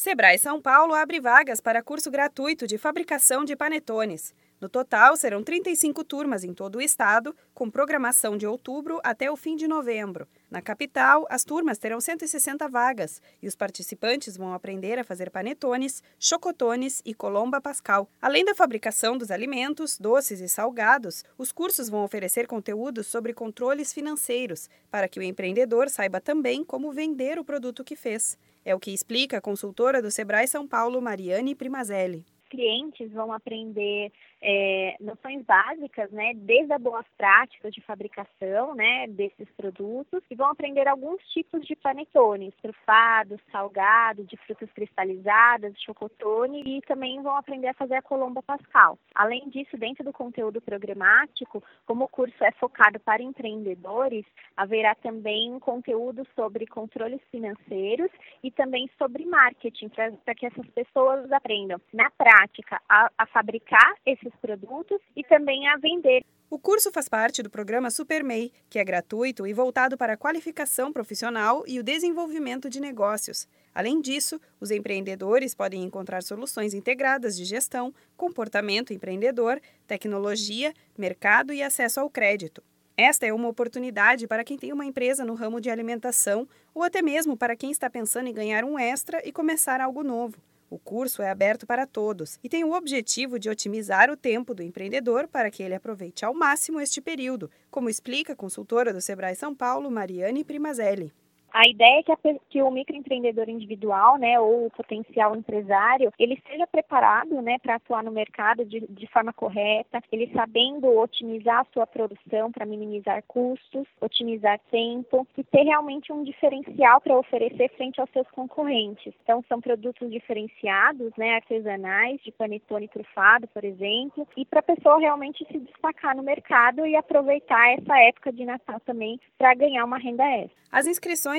Sebrae São Paulo abre vagas para curso gratuito de fabricação de panetones. No total, serão 35 turmas em todo o estado, com programação de outubro até o fim de novembro. Na capital, as turmas terão 160 vagas e os participantes vão aprender a fazer panetones, chocotones e colomba pascal. Além da fabricação dos alimentos, doces e salgados, os cursos vão oferecer conteúdos sobre controles financeiros, para que o empreendedor saiba também como vender o produto que fez. É o que explica a consultora do Sebrae São Paulo, Mariane Primazelli clientes vão aprender é, noções básicas, né, desde as boas práticas de fabricação, né, desses produtos e vão aprender alguns tipos de panetones, trufados, salgados, de frutas cristalizadas, chocotone e também vão aprender a fazer a colomba pascal. Além disso, dentro do conteúdo programático, como o curso é focado para empreendedores, haverá também conteúdo sobre controles financeiros e também sobre marketing, para que essas pessoas aprendam na prática a, a fabricar esses esses produtos e também a vender. O curso faz parte do programa SuperMEI, que é gratuito e voltado para a qualificação profissional e o desenvolvimento de negócios. Além disso, os empreendedores podem encontrar soluções integradas de gestão, comportamento empreendedor, tecnologia, mercado e acesso ao crédito. Esta é uma oportunidade para quem tem uma empresa no ramo de alimentação ou até mesmo para quem está pensando em ganhar um extra e começar algo novo. O curso é aberto para todos e tem o objetivo de otimizar o tempo do empreendedor para que ele aproveite ao máximo este período, como explica a consultora do Sebrae São Paulo, Mariane Primazelli. A ideia é que, a, que, o microempreendedor individual, né, ou o potencial empresário, ele esteja preparado, né, para atuar no mercado de, de forma correta, ele sabendo otimizar a sua produção para minimizar custos, otimizar tempo e ter realmente um diferencial para oferecer frente aos seus concorrentes. Então, são produtos diferenciados, né, artesanais, de panetone trufado, por exemplo, e para a pessoa realmente se destacar no mercado e aproveitar essa época de Natal também para ganhar uma renda extra. As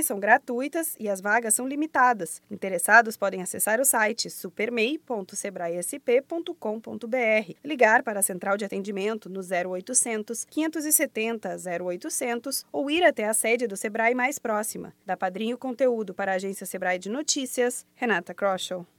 inscrições são gratuitas e as vagas são limitadas. Interessados podem acessar o site supermei.sebraesp.com.br, ligar para a central de atendimento no 0800 570 0800 ou ir até a sede do Sebrae mais próxima. Da Padrinho Conteúdo para a agência Sebrae de Notícias, Renata Kroschel.